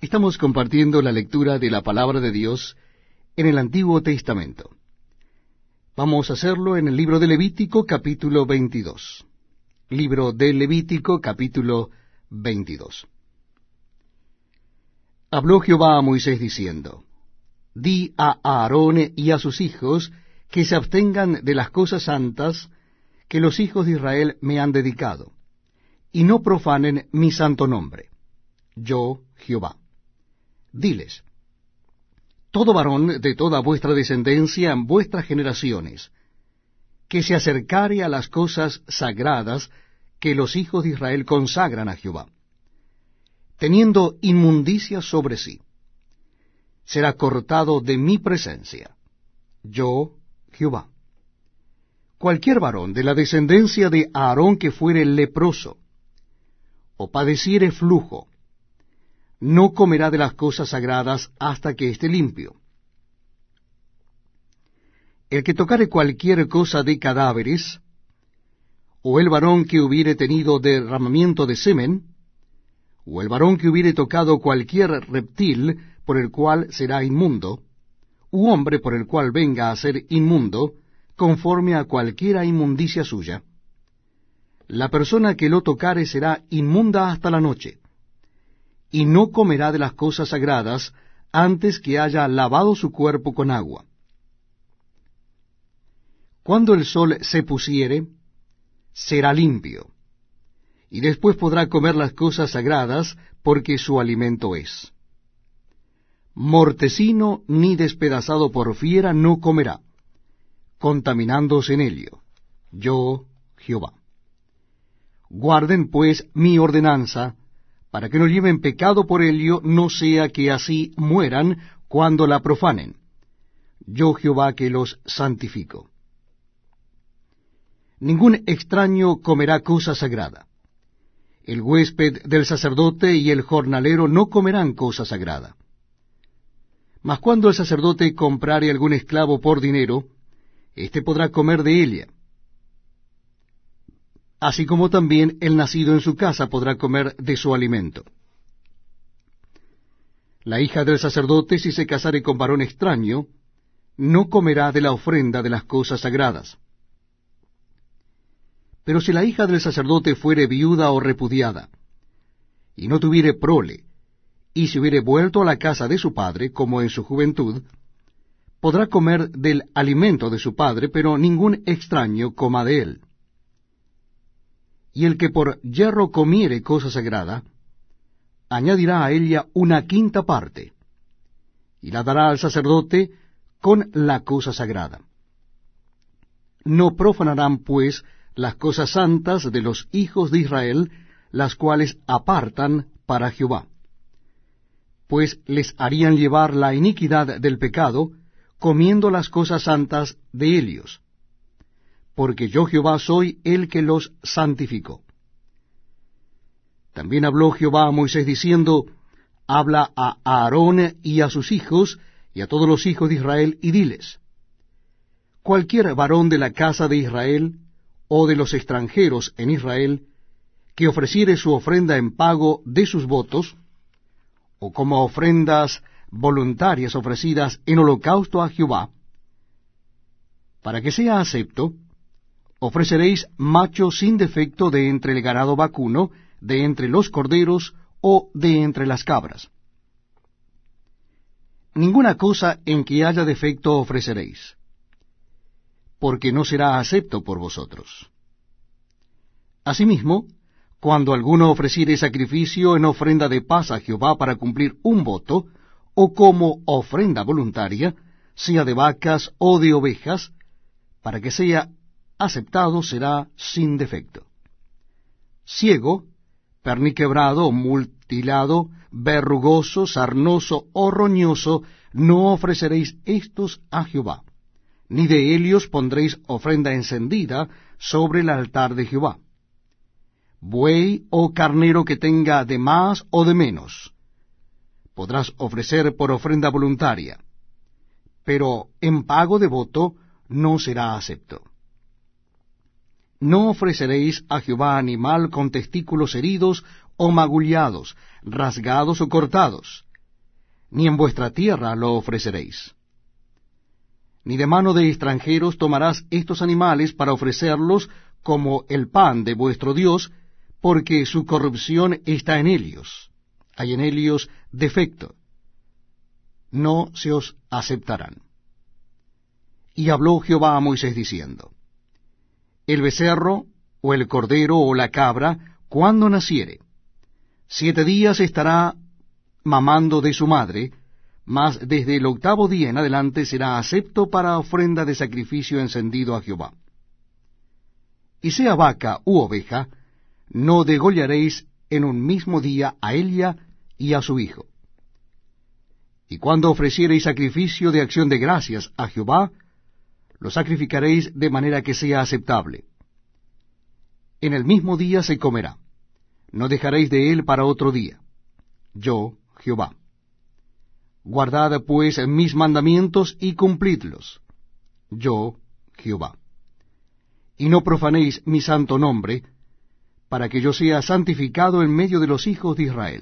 Estamos compartiendo la lectura de la palabra de Dios en el Antiguo Testamento. Vamos a hacerlo en el libro de Levítico capítulo 22. Libro de Levítico capítulo 22. Habló Jehová a Moisés diciendo, Di a Aarón y a sus hijos que se abstengan de las cosas santas que los hijos de Israel me han dedicado, y no profanen mi santo nombre. Yo, Jehová. Diles, todo varón de toda vuestra descendencia en vuestras generaciones, que se acercare a las cosas sagradas que los hijos de Israel consagran a Jehová, teniendo inmundicia sobre sí, será cortado de mi presencia. Yo, Jehová. Cualquier varón de la descendencia de Aarón que fuere leproso, o padeciere flujo, no comerá de las cosas sagradas hasta que esté limpio. El que tocare cualquier cosa de cadáveres, o el varón que hubiere tenido derramamiento de semen, o el varón que hubiere tocado cualquier reptil por el cual será inmundo, u hombre por el cual venga a ser inmundo, conforme a cualquiera inmundicia suya, la persona que lo tocare será inmunda hasta la noche y no comerá de las cosas sagradas antes que haya lavado su cuerpo con agua. Cuando el sol se pusiere, será limpio, y después podrá comer las cosas sagradas, porque su alimento es. Mortecino ni despedazado por fiera no comerá, contaminándose en ello. Yo, Jehová. Guarden pues mi ordenanza, para que no lleven pecado por ello, no sea que así mueran cuando la profanen. Yo Jehová que los santifico. Ningún extraño comerá cosa sagrada. El huésped del sacerdote y el jornalero no comerán cosa sagrada. Mas cuando el sacerdote comprare algún esclavo por dinero, éste podrá comer de ella así como también el nacido en su casa podrá comer de su alimento. La hija del sacerdote, si se casare con varón extraño, no comerá de la ofrenda de las cosas sagradas. Pero si la hija del sacerdote fuere viuda o repudiada, y no tuviere prole, y se hubiere vuelto a la casa de su padre, como en su juventud, podrá comer del alimento de su padre, pero ningún extraño coma de él y el que por hierro comiere cosa sagrada, añadirá a ella una quinta parte, y la dará al sacerdote con la cosa sagrada. No profanarán, pues, las cosas santas de los hijos de Israel, las cuales apartan para Jehová, pues les harían llevar la iniquidad del pecado, comiendo las cosas santas de ellos porque yo Jehová soy el que los santificó. También habló Jehová a Moisés diciendo, Habla a Aarón y a sus hijos y a todos los hijos de Israel y diles, Cualquier varón de la casa de Israel o de los extranjeros en Israel que ofreciere su ofrenda en pago de sus votos, o como ofrendas voluntarias ofrecidas en holocausto a Jehová, para que sea acepto, ofreceréis macho sin defecto de entre el ganado vacuno, de entre los corderos o de entre las cabras. Ninguna cosa en que haya defecto ofreceréis, porque no será acepto por vosotros. Asimismo, cuando alguno ofreciere sacrificio en ofrenda de paz a Jehová para cumplir un voto, o como ofrenda voluntaria, sea de vacas o de ovejas, para que sea aceptado será sin defecto. Ciego, perniquebrado, mutilado, verrugoso, sarnoso o roñoso, no ofreceréis estos a Jehová, ni de ellos pondréis ofrenda encendida sobre el altar de Jehová. Buey o carnero que tenga de más o de menos, podrás ofrecer por ofrenda voluntaria, pero en pago de voto no será acepto. No ofreceréis a Jehová animal con testículos heridos o magullados, rasgados o cortados, ni en vuestra tierra lo ofreceréis. Ni de mano de extranjeros tomarás estos animales para ofrecerlos como el pan de vuestro Dios, porque su corrupción está en ellos. Hay en ellos defecto. No se os aceptarán. Y habló Jehová a Moisés diciendo, El becerro, o el cordero, o la cabra, cuando naciere, siete días estará mamando de su madre, mas desde el octavo día en adelante será acepto para ofrenda de sacrificio encendido a Jehová. Y sea vaca u oveja, no degollaréis en un mismo día a ella y a su hijo. Y cuando ofreciereis sacrificio de acción de gracias a Jehová, lo sacrificaréis de manera que sea aceptable. En el mismo día se comerá. No dejaréis de él para otro día. Yo, Jehová. Guardad pues mis mandamientos y cumplidlos. Yo, Jehová. Y no profanéis mi santo nombre, para que yo sea santificado en medio de los hijos de Israel.